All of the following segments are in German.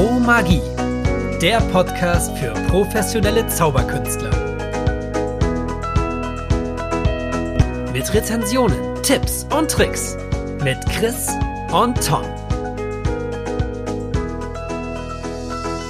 Pro Magie, der Podcast für professionelle Zauberkünstler. Mit Rezensionen, Tipps und Tricks mit Chris und Tom.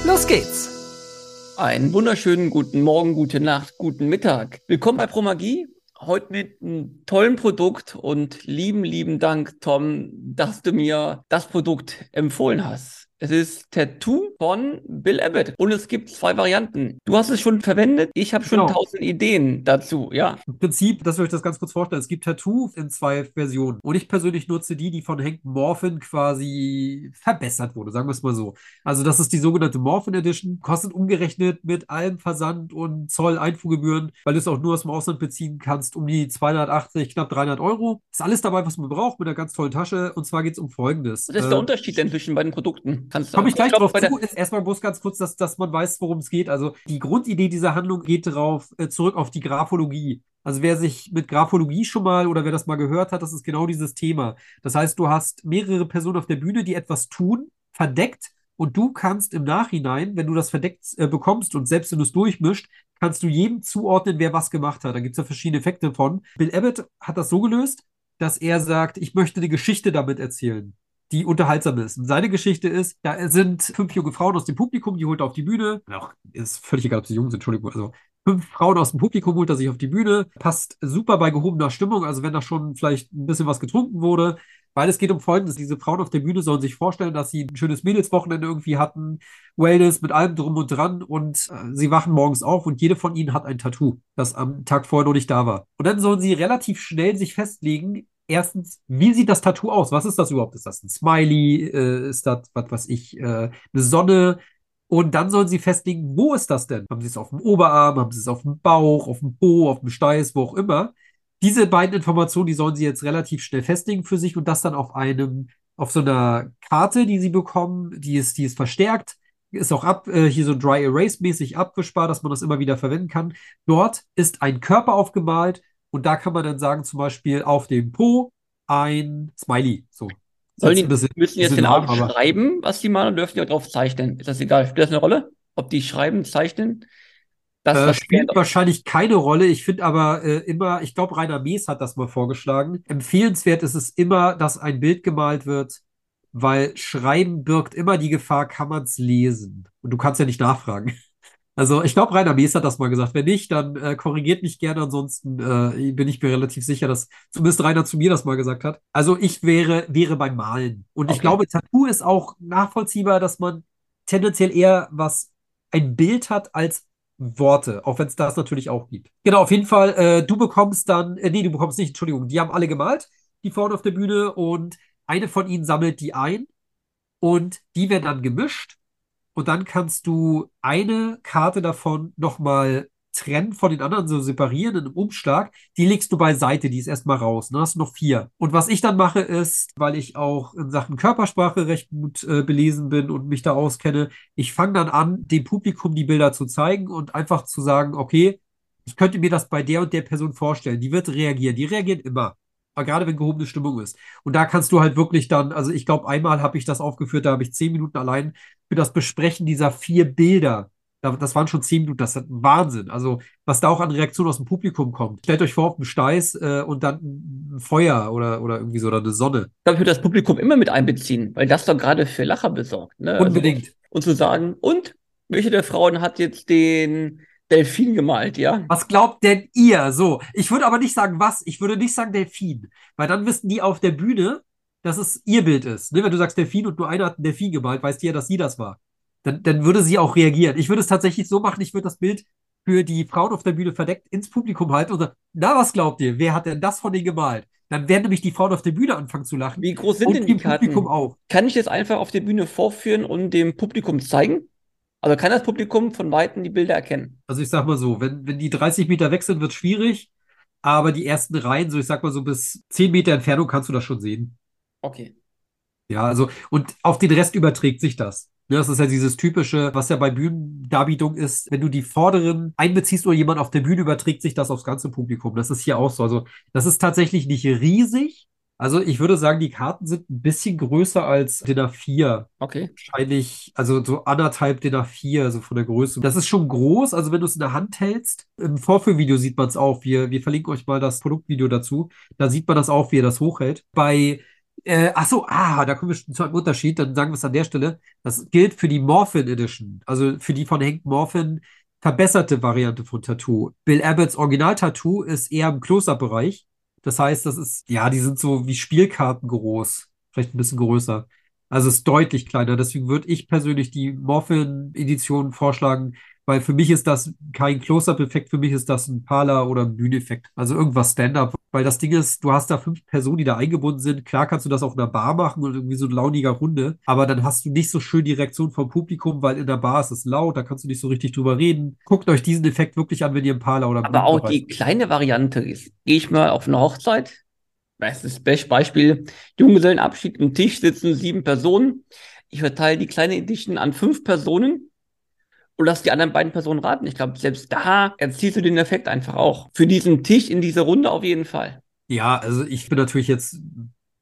Los geht's! Einen wunderschönen guten Morgen, gute Nacht, guten Mittag. Willkommen bei Pro Magie heute mit einem tollen Produkt und lieben, lieben Dank, Tom, dass du mir das Produkt empfohlen hast. Es ist Tattoo von Bill Abbott und es gibt zwei Varianten. Du hast es schon verwendet, ich habe schon genau. tausend Ideen dazu, ja. Im Prinzip, dass wir euch das ganz kurz vorstellen, es gibt Tattoo in zwei Versionen und ich persönlich nutze die, die von Hank Morphin quasi verbessert wurde, sagen wir es mal so. Also das ist die sogenannte Morphin Edition, kostet umgerechnet mit allem Versand und Zoll, Einfuhrgebühren, weil du es auch nur aus dem Ausland beziehen kannst, um die 280, knapp 300 Euro. Ist alles dabei, was man braucht, mit einer ganz tollen Tasche und zwar geht es um Folgendes. Was ist der äh, Unterschied denn zwischen beiden Produkten? Kannst Komme ich gleich drauf zu. Ist erstmal bloß ganz kurz, dass, dass man weiß, worum es geht. Also die Grundidee dieser Handlung geht darauf äh, zurück auf die Graphologie. Also wer sich mit Graphologie schon mal oder wer das mal gehört hat, das ist genau dieses Thema. Das heißt, du hast mehrere Personen auf der Bühne, die etwas tun, verdeckt, und du kannst im Nachhinein, wenn du das verdeckt äh, bekommst und selbst wenn du es durchmischt, kannst du jedem zuordnen, wer was gemacht hat. Da gibt es ja verschiedene Effekte von. Bill Abbott hat das so gelöst, dass er sagt, ich möchte eine Geschichte damit erzählen die unterhaltsam ist. Und seine Geschichte ist, da sind fünf junge Frauen aus dem Publikum, die holt er auf die Bühne. Ach, ist völlig egal, ob sie jung sind, Entschuldigung. Also fünf Frauen aus dem Publikum holt er sich auf die Bühne. Passt super bei gehobener Stimmung, also wenn da schon vielleicht ein bisschen was getrunken wurde. Weil es geht um Folgendes. Diese Frauen auf der Bühne sollen sich vorstellen, dass sie ein schönes Mädelswochenende irgendwie hatten. Wellness mit allem drum und dran. Und äh, sie wachen morgens auf und jede von ihnen hat ein Tattoo, das am Tag vorher noch nicht da war. Und dann sollen sie relativ schnell sich festlegen, erstens, wie sieht das Tattoo aus? Was ist das überhaupt? Ist das ein Smiley? Äh, ist das, was weiß ich, äh, eine Sonne? Und dann sollen sie festlegen, wo ist das denn? Haben sie es auf dem Oberarm? Haben sie es auf dem Bauch, auf dem Po, auf dem Steiß, wo auch immer? Diese beiden Informationen, die sollen sie jetzt relativ schnell festlegen für sich und das dann auf einem, auf so einer Karte, die sie bekommen, die ist, die ist verstärkt, ist auch ab, äh, hier so Dry Erase mäßig abgespart, dass man das immer wieder verwenden kann. Dort ist ein Körper aufgemalt und da kann man dann sagen, zum Beispiel auf dem Po ein Smiley. So. Sollen die, bisschen, müssen jetzt genau schreiben, was die malen, dürfen die auch drauf zeichnen? Ist das egal? Spielt das eine Rolle? Ob die schreiben, zeichnen? Das äh, spielt wahrscheinlich keine Rolle. Ich finde aber äh, immer, ich glaube, Rainer Mees hat das mal vorgeschlagen. Empfehlenswert ist es immer, dass ein Bild gemalt wird, weil Schreiben birgt immer die Gefahr, kann man es lesen. Und du kannst ja nicht nachfragen. Also ich glaube, Rainer Mees hat das mal gesagt. Wenn nicht, dann äh, korrigiert mich gerne. Ansonsten äh, bin ich mir relativ sicher, dass zumindest Rainer zu mir das mal gesagt hat. Also ich wäre, wäre beim Malen. Und okay. ich glaube, Tattoo ist auch nachvollziehbar, dass man tendenziell eher was, ein Bild hat als Worte, auch wenn es das natürlich auch gibt. Genau, auf jeden Fall, äh, du bekommst dann, äh, nee, du bekommst nicht, Entschuldigung, die haben alle gemalt, die vorne auf der Bühne und eine von ihnen sammelt die ein und die werden dann gemischt und dann kannst du eine Karte davon nochmal trennen von den anderen, so separieren in einem Umschlag. Die legst du beiseite, die ist erstmal raus. Dann hast du noch vier. Und was ich dann mache, ist, weil ich auch in Sachen Körpersprache recht gut äh, belesen bin und mich da auskenne, ich fange dann an, dem Publikum die Bilder zu zeigen und einfach zu sagen, okay, ich könnte mir das bei der und der Person vorstellen. Die wird reagieren. Die reagiert immer gerade wenn gehobene Stimmung ist. Und da kannst du halt wirklich dann, also ich glaube, einmal habe ich das aufgeführt, da habe ich zehn Minuten allein für das Besprechen dieser vier Bilder. Das waren schon zehn Minuten, das ist Wahnsinn. Also, was da auch an Reaktionen aus dem Publikum kommt. Stellt euch vor, auf dem Steiß äh, und dann ein Feuer oder, oder irgendwie so oder eine Sonne. Ich glaube, ich würde das Publikum immer mit einbeziehen, weil das doch gerade für Lacher besorgt. Ne? Also Unbedingt. Also, und zu sagen, und welche der Frauen hat jetzt den Delfin gemalt, ja. Was glaubt denn ihr? So, ich würde aber nicht sagen, was. Ich würde nicht sagen Delfin, weil dann wissen die auf der Bühne, dass es ihr Bild ist. Ne? Wenn du sagst Delfin und nur einer hat einen Delfin gemalt, weißt du ja, dass sie das war. Dann, dann würde sie auch reagieren. Ich würde es tatsächlich so machen, ich würde das Bild für die Frauen auf der Bühne verdeckt ins Publikum halten und sagen, na, was glaubt ihr? Wer hat denn das von denen gemalt? Dann werden nämlich die Frauen auf der Bühne anfangen zu lachen. Wie groß sind denn die Karten? Publikum auch. Kann ich das einfach auf der Bühne vorführen und dem Publikum zeigen? Also kann das Publikum von Weitem die Bilder erkennen? Also ich sag mal so, wenn, wenn die 30 Meter weg sind, wird es schwierig. Aber die ersten Reihen, so ich sag mal so bis 10 Meter Entfernung kannst du das schon sehen. Okay. Ja, also, und auf den Rest überträgt sich das. Ne, das ist ja dieses typische, was ja bei Bühnendarbietung ist, wenn du die Vorderen einbeziehst oder jemand auf der Bühne überträgt sich das aufs ganze Publikum. Das ist hier auch so. Also, das ist tatsächlich nicht riesig, Also ich würde sagen, die Karten sind ein bisschen größer als DIN A4. Okay. Wahrscheinlich, also so anderthalb DIN A4, so von der Größe. Das ist schon groß, also wenn du es in der Hand hältst. Im Vorführvideo sieht man es auch. Wir, wir verlinken euch mal das Produktvideo dazu. Da sieht man das auch, wie er das hochhält. Bei äh, ach so, ah, da kommen wir zu einem Unterschied. Dann sagen wir es an der Stelle. Das gilt für die Morphin Edition, also für die von Hank Morphin verbesserte Variante von Tattoo. Bill Abbotts Original-Tattoo ist eher im Close-Up-Bereich. Das heißt, das ist, ja, die sind so wie Spielkarten groß. Vielleicht ein bisschen größer. Also ist deutlich kleiner. Deswegen würde ich persönlich die Morphin-Edition vorschlagen, weil für mich ist das kein Close-Up-Effekt, für mich ist das ein Parler oder ein Bühneffekt. Also irgendwas Stand-Up. Weil das Ding ist, du hast da fünf Personen, die da eingebunden sind. Klar kannst du das auf einer Bar machen und irgendwie so eine launiger Runde, aber dann hast du nicht so schön die Reaktion vom Publikum, weil in der Bar ist es laut, da kannst du nicht so richtig drüber reden. Guckt euch diesen Effekt wirklich an, wenn ihr im Parler oder im Aber auch die kleine Variante ist, gehe ich mal auf eine Hochzeit. Bestes Best Beispiel, Junggesellenabschied, am Tisch sitzen sieben Personen. Ich verteile die kleine Edition an fünf Personen und lass die anderen beiden Personen raten. Ich glaube, selbst da erzielst du den Effekt einfach auch. Für diesen Tisch in dieser Runde auf jeden Fall. Ja, also ich bin natürlich jetzt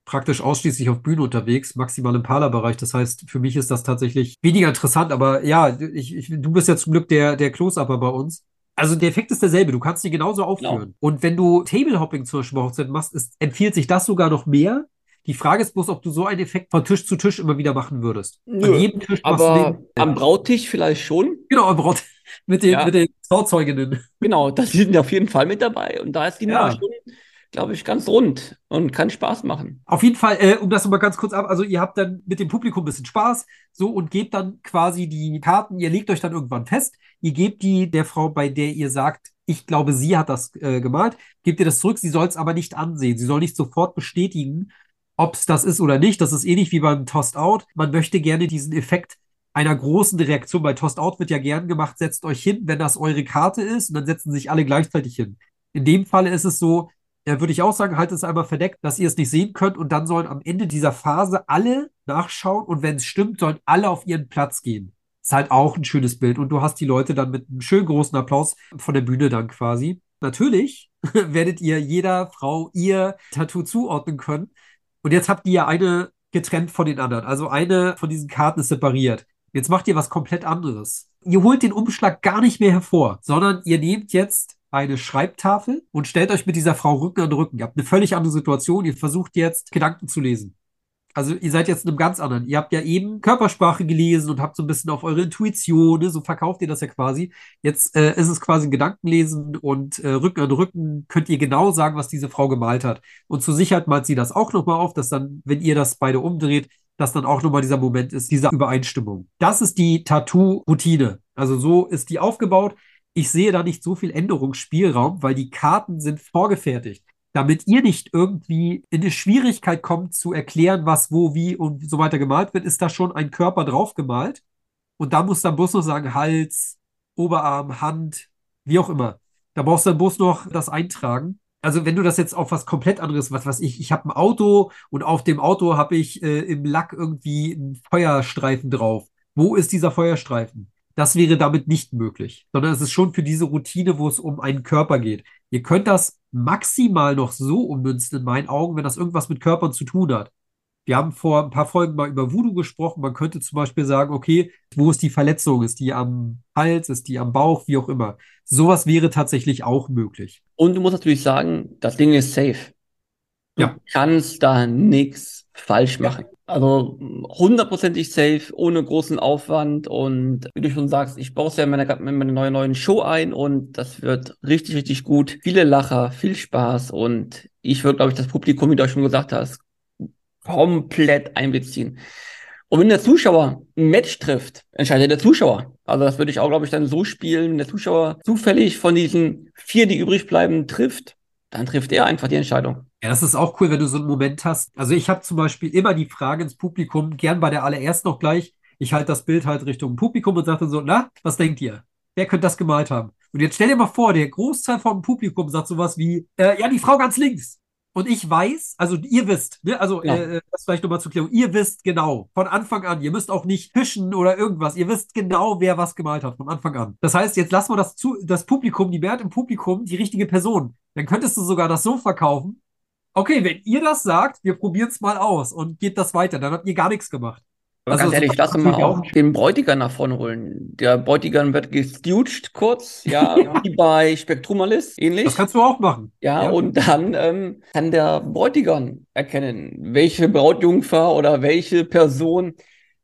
praktisch ausschließlich auf Bühne unterwegs, maximal im Parlerbereich. Das heißt, für mich ist das tatsächlich weniger interessant. Aber ja, ich, ich, du bist ja zum Glück der, der Close-Upper bei uns. Also der Effekt ist derselbe. Du kannst die genauso aufführen. Genau. Und wenn du Table-Hopping zum Beispiel bei Hochzeit machst, ist, empfiehlt sich das sogar noch mehr. Die Frage ist bloß, ob du so einen Effekt von Tisch zu Tisch immer wieder machen würdest. An Nö, jedem Tisch Aber den. am Brauttisch vielleicht schon. Genau, am Braut mit den, Ja. mit den Trauzeuginnen. Genau, das sind auf jeden Fall mit dabei. Und da ist die Ja. Schon, glaube ich, ganz rund und kann Spaß machen. Auf jeden Fall, äh, um das nochmal ganz kurz ab, also ihr habt dann mit dem Publikum ein bisschen Spaß, so und gebt dann quasi die Karten, ihr legt euch dann irgendwann fest, ihr gebt die der Frau, bei der ihr sagt, ich glaube, sie hat das äh, gemalt, gebt ihr das zurück, sie soll es aber nicht ansehen, sie soll nicht sofort bestätigen, ob es das ist oder nicht. Das ist ähnlich wie beim Tossed Out. Man möchte gerne diesen Effekt einer großen Reaktion. Bei Tossed Out wird ja gern gemacht, setzt euch hin, wenn das eure Karte ist, und dann setzen sich alle gleichzeitig hin. In dem Falle ist es so, ja, würde ich auch sagen, haltet es einmal verdeckt, dass ihr es nicht sehen könnt und dann sollen am Ende dieser Phase alle nachschauen und wenn es stimmt, sollen alle auf ihren Platz gehen. Ist halt auch ein schönes Bild und du hast die Leute dann mit einem schönen großen Applaus von der Bühne dann quasi. Natürlich werdet ihr jeder Frau ihr Tattoo zuordnen können und jetzt habt ihr ja eine getrennt von den anderen. Also eine von diesen Karten ist separiert. Jetzt macht ihr was komplett anderes. Ihr holt den Umschlag gar nicht mehr hervor, sondern ihr nehmt jetzt eine Schreibtafel und stellt euch mit dieser Frau Rücken an Rücken. Ihr habt eine völlig andere Situation. Ihr versucht jetzt Gedanken zu lesen. Also ihr seid jetzt in einem ganz anderen. Ihr habt ja eben Körpersprache gelesen und habt so ein bisschen auf eure Intuition, ne? so verkauft ihr das ja quasi. Jetzt äh, ist es quasi ein Gedankenlesen und äh, Rücken an Rücken könnt ihr genau sagen, was diese Frau gemalt hat. Und zur Sicherheit malt sie das auch nochmal auf, dass dann, wenn ihr das beide umdreht, dass dann auch nochmal dieser Moment ist, dieser Übereinstimmung. Das ist die Tattoo-Routine. Also so ist die aufgebaut. Ich sehe da nicht so viel Änderungsspielraum, weil die Karten sind vorgefertigt. Damit ihr nicht irgendwie in eine Schwierigkeit kommt zu erklären, was, wo, wie und so weiter gemalt wird, ist da schon ein Körper drauf gemalt. Und da muss dann bloß noch sagen, Hals, Oberarm, Hand, wie auch immer. Da brauchst du dann bloß noch das eintragen. Also wenn du das jetzt auf was komplett anderes, was weiß ich, ich habe ein Auto und auf dem Auto habe ich äh, im Lack irgendwie einen Feuerstreifen drauf. Wo ist dieser Feuerstreifen? Das wäre damit nicht möglich, sondern es ist schon für diese Routine, wo es um einen Körper geht. Ihr könnt das maximal noch so ummünzen in meinen Augen, wenn das irgendwas mit Körpern zu tun hat. Wir haben vor ein paar Folgen mal über Voodoo gesprochen. Man könnte zum Beispiel sagen, okay, wo ist die Verletzung? Ist die am Hals? Ist die am Bauch? Wie auch immer. Sowas wäre tatsächlich auch möglich. Und du musst natürlich sagen, das Ding ist safe. Du Ja. kannst da nichts falsch machen. Also hundertprozentig safe, ohne großen Aufwand. Und wie du schon sagst, ich baue es ja in meiner, in meiner neuen, neuen Show ein und das wird richtig, richtig gut. Viele Lacher, viel Spaß und ich würde, glaube ich, das Publikum, wie du auch schon gesagt hast, komplett einbeziehen. Und wenn der Zuschauer ein Match trifft, entscheidet der Zuschauer. Also das würde ich auch, glaube ich, dann so spielen, wenn der Zuschauer zufällig von diesen vier, die übrig bleiben, trifft, dann trifft er einfach die Entscheidung. Ja, das ist auch cool, wenn du so einen Moment hast. Also ich habe zum Beispiel immer die Frage ins Publikum, gern bei der allerersten noch gleich. Ich halte das Bild halt Richtung Publikum und sage dann so, na, was denkt ihr? Wer könnte das gemalt haben? Und jetzt stell dir mal vor, der Großteil vom Publikum sagt sowas wie, äh, ja, die Frau ganz links. Und ich weiß, also ihr wisst, ne, also Ja. äh, das vielleicht nochmal zur Klärung, ihr wisst genau, von Anfang an, ihr müsst auch nicht fischen oder irgendwas, ihr wisst genau, wer was gemalt hat, von Anfang an. Das heißt, jetzt lassen wir das, zu, das Publikum, die Mehrheit im Publikum, die richtige Person. Dann könntest du sogar das so verkaufen, okay, wenn ihr das sagt, wir probieren es mal aus und geht das weiter, dann habt ihr gar nichts gemacht. Aber Also ganz ehrlich, lass uns mal auch den Bräutigam nach vorne holen. Der Bräutigam wird gestoocht kurz, ja, wie bei Spectrumalis, ähnlich. Das kannst du auch machen. Ja, Ja. und dann ähm, kann der Bräutigam erkennen, welche Brautjungfer oder welche Person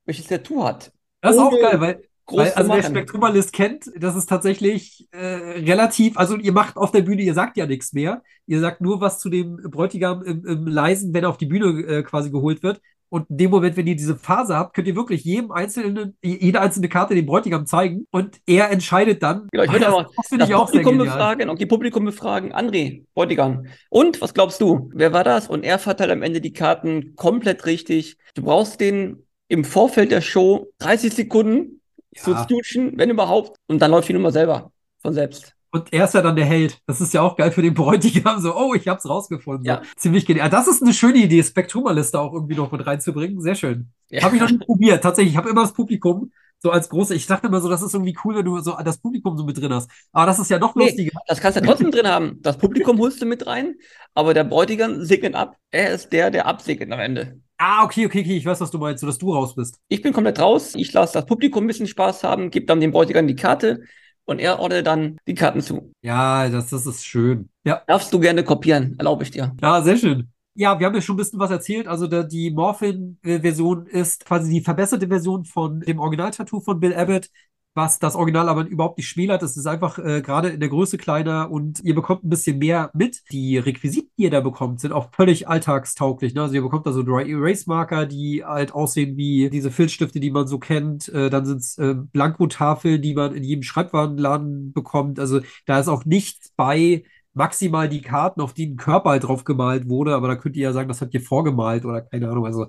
welches Tattoo hat. Das ist auch Ohne geil, weil, weil also wer. Spektrumalist kennt, das ist tatsächlich äh, relativ, also ihr macht auf der Bühne, ihr sagt ja nichts mehr. Ihr sagt nur was zu dem Bräutigam im, im Leisen, wenn er auf die Bühne äh, quasi geholt wird. Und in dem Moment, wenn ihr diese Phase habt, könnt ihr wirklich jedem einzelnen, jede einzelne Karte dem Bräutigam zeigen und er entscheidet dann. Genau, ich würde das, aber das finde das ich auch Publikum befragen, okay, Publikum befragen, André, Bräutigam. Und was glaubst du? Wer war das? Und er verteilt am Ende die Karten komplett richtig. Du brauchst den im Vorfeld der Show 30 Sekunden zu Ja. stutschen, wenn überhaupt. Und dann läuft die Nummer selber von selbst. Und er ist ja dann der Held. Das ist ja auch geil für den Bräutigam. So, oh, ich hab's rausgefunden. Ja. So, ziemlich genial. Das ist eine schöne Idee, Spektrumaliste auch irgendwie noch mit reinzubringen. Sehr schön. Ja. Habe ich noch nicht probiert. Tatsächlich, ich habe immer das Publikum so als große. Ich dachte immer so, das ist irgendwie cool, wenn du so das Publikum so mit drin hast. Aber das ist ja noch Nee, lustiger. das kannst du ja trotzdem drin haben. Das Publikum holst du mit rein, aber der Bräutigam segnet ab. Er ist der, der absegnet am Ende. Ah, okay, okay, okay. Ich weiß, was du meinst, so dass du raus bist. Ich bin komplett raus. Ich lasse das Publikum ein bisschen Spaß haben, gebe dann dem Bräutigam die Karte und er ordnet dann die Karten zu. Ja, das, das ist schön. Ja. Darfst du gerne kopieren, erlaube ich dir. Ja, sehr schön. Ja, wir haben ja schon ein bisschen was erzählt. Also der, die Morphin-Version ist quasi die verbesserte Version von dem Original-Tattoo von Bill Abbott, was das Original aber überhaupt nicht schmälert. Es ist einfach äh, gerade in der Größe kleiner und ihr bekommt ein bisschen mehr mit. Die Requisiten, die ihr da bekommt, sind auch völlig alltagstauglich. Ne? Also ihr bekommt da so Dry Erase Marker, die halt aussehen wie diese Filzstifte, die man so kennt. Äh, dann sind es äh, Blankotafeln, die man in jedem Schreibwarenladen bekommt. Also da ist auch nichts bei maximal die Karten, auf die ein Körper halt drauf gemalt wurde, aber da könnt ihr ja sagen, das habt ihr vorgemalt oder keine Ahnung. Also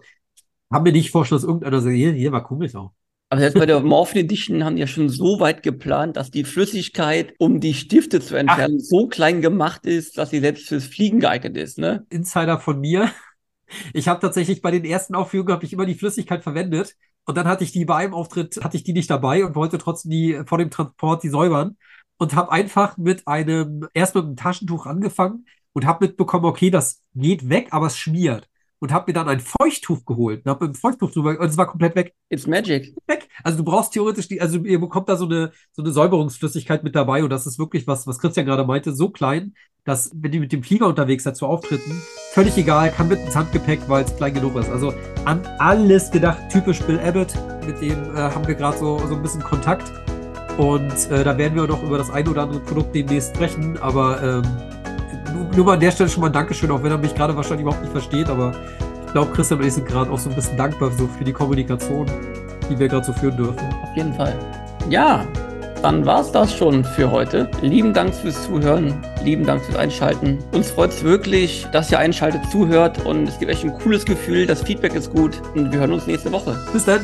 kann mir nicht vorstellen, dass irgendeiner sagt, hier, hier war komisch auch. Aber selbst bei der Morphin Edition haben die ja schon so weit geplant, dass die Flüssigkeit, um die Stifte zu entfernen, so klein gemacht ist, dass sie selbst fürs Fliegen geeignet ist, ne? Insider von mir. Ich habe tatsächlich bei den ersten Aufführungen habe ich immer die Flüssigkeit verwendet und dann hatte ich die bei einem Auftritt hatte ich die nicht dabei und wollte trotzdem die vor dem Transport die säubern und habe einfach mit einem erst mit einem Taschentuch angefangen und habe mitbekommen, okay, das geht weg, aber es schmiert und habe mir dann ein Feuchttuch geholt und habe dem Feuchttuch drüber und es war komplett weg. It's magic. weg. Also du brauchst theoretisch die, also ihr bekommt da so eine, so eine Säuberungsflüssigkeit mit dabei und das ist wirklich was, was Christian gerade meinte, so klein, dass wenn ihr mit dem Flieger unterwegs seid zu Auftritten, völlig egal, kann mit ins Handgepäck, weil es klein genug ist. Also an alles gedacht, typisch Bill Abbott, mit dem äh, haben wir gerade so, so ein bisschen Kontakt und äh, da werden wir noch über das ein oder andere Produkt demnächst sprechen, aber ähm, nur, mal an der Stelle schon mal ein Dankeschön, auch wenn er mich gerade wahrscheinlich überhaupt nicht versteht, aber ich glaube, Christian und ich sind gerade auch so ein bisschen dankbar so für die Kommunikation, die wir gerade so führen dürfen. Auf jeden Fall. Ja, dann war's das schon für heute. Lieben Dank fürs Zuhören. Lieben Dank fürs Einschalten. Uns freut's wirklich, dass ihr einschaltet, zuhört und es gibt echt ein cooles Gefühl. Das Feedback ist gut und wir hören uns nächste Woche. Bis dann!